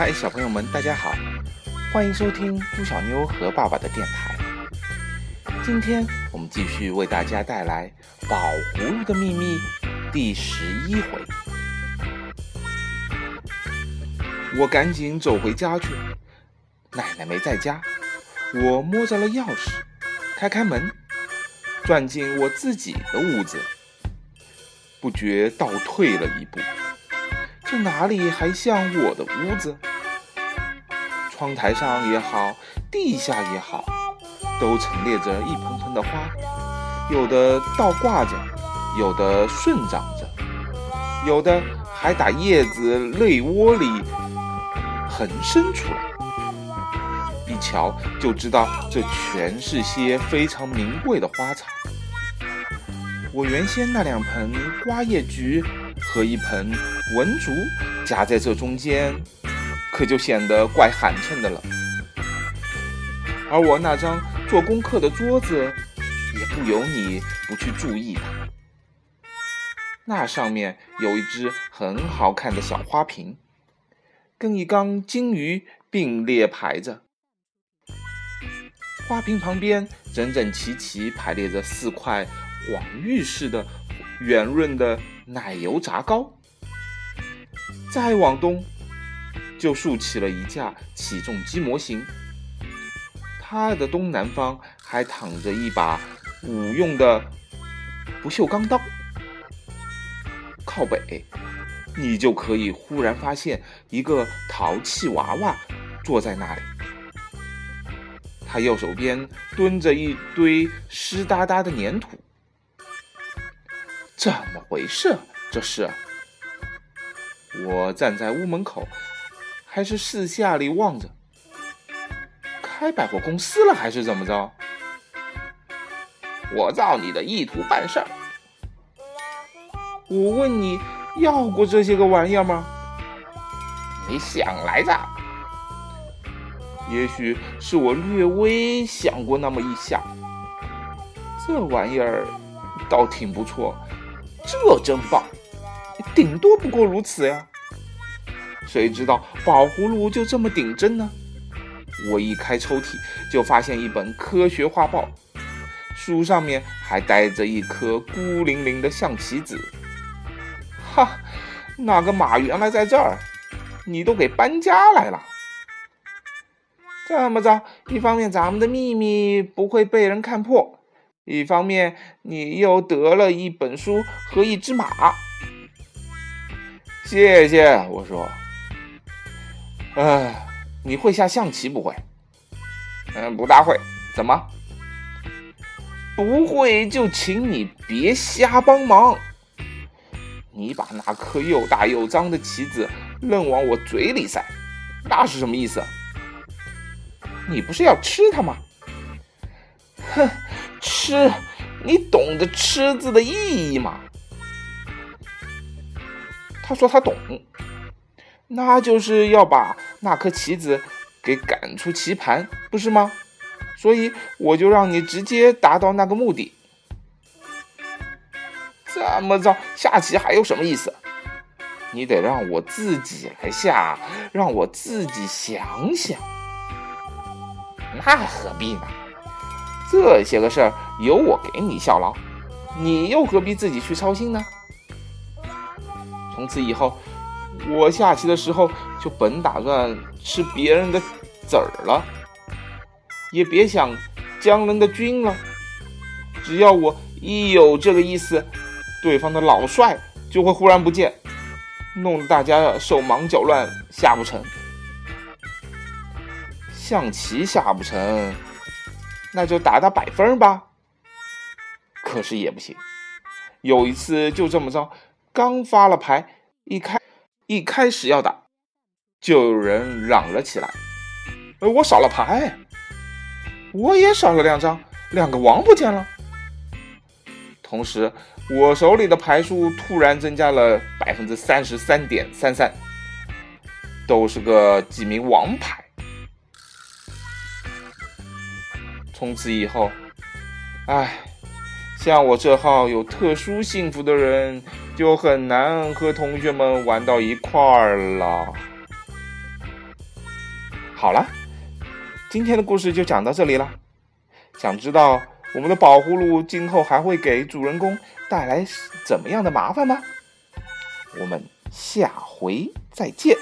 嗨，小朋友们，大家好，欢迎收听猪小妞和爸爸的电台。今天我们继续为大家带来《宝葫芦的秘密》第十一回。我赶紧走回家去，奶奶没在家。我摸着了钥匙，开开门，钻进我自己的屋子，不觉倒退了一步。这哪里还像我的屋子？窗台上也好，地下也好，都陈列着一盆盆的花，有的倒挂着，有的顺长着，有的还打叶子泪窝里横伸出来。一瞧就知道，这全是些非常名贵的花草。我原先那两盆瓜叶菊。和一盆文竹夹在这中间，可就显得怪寒碜的了。而我那张做功课的桌子，也不由你不去注意它。那上面有一只很好看的小花瓶，跟一缸金鱼并列排着。花瓶旁边整整齐齐排列着四块黄玉似的圆润的。奶油炸糕。再往东，就竖起了一架起重机模型。它的东南方还躺着一把武用的不锈钢刀。靠北，你就可以忽然发现一个淘气娃娃坐在那里。他右手边蹲着一堆湿哒哒的粘土。怎么回事？这是我站在屋门口，还是四下里望着？开百货公司了，还是怎么着？我照你的意图办事儿。我问你要过这些个玩意儿吗？你想来着？也许是我略微想过那么一下。这玩意儿倒挺不错。这真棒，顶多不过如此呀。谁知道宝葫芦就这么顶针呢？我一开抽屉，就发现一本科学画报，书上面还带着一颗孤零零的象棋子。哈，那个马原来在这儿，你都给搬家来了。这么着，一方面咱们的秘密不会被人看破。一方面，你又得了一本书和一只马，谢谢。我说，哎，你会下象棋不会？嗯，不大会。怎么？不会就请你别瞎帮忙。你把那颗又大又脏的棋子愣往我嘴里塞，那是什么意思？你不是要吃它吗？哼！吃，你懂得“吃”字的意义吗？他说他懂，那就是要把那颗棋子给赶出棋盘，不是吗？所以我就让你直接达到那个目的。这么着下棋还有什么意思？你得让我自己来下，让我自己想想。那何必呢？这些个事儿由我给你效劳，你又何必自己去操心呢？从此以后，我下棋的时候就本打算吃别人的子儿了，也别想将人的军了。只要我一有这个意思，对方的老帅就会忽然不见，弄得大家手忙脚乱，下不成。象棋下不成。那就打打百分吧。可是也不行，有一次就这么着，刚发了牌，一开一开始要打，就有人嚷了起来：“呃，我少了牌，我也少了两张，两个王不见了。”同时，我手里的牌数突然增加了百分之三十三点三三，都是个几名王牌。从此以后，唉，像我这号有特殊幸福的人，就很难和同学们玩到一块儿了。好了，今天的故事就讲到这里了。想知道我们的宝葫芦今后还会给主人公带来怎么样的麻烦吗？我们下回再见。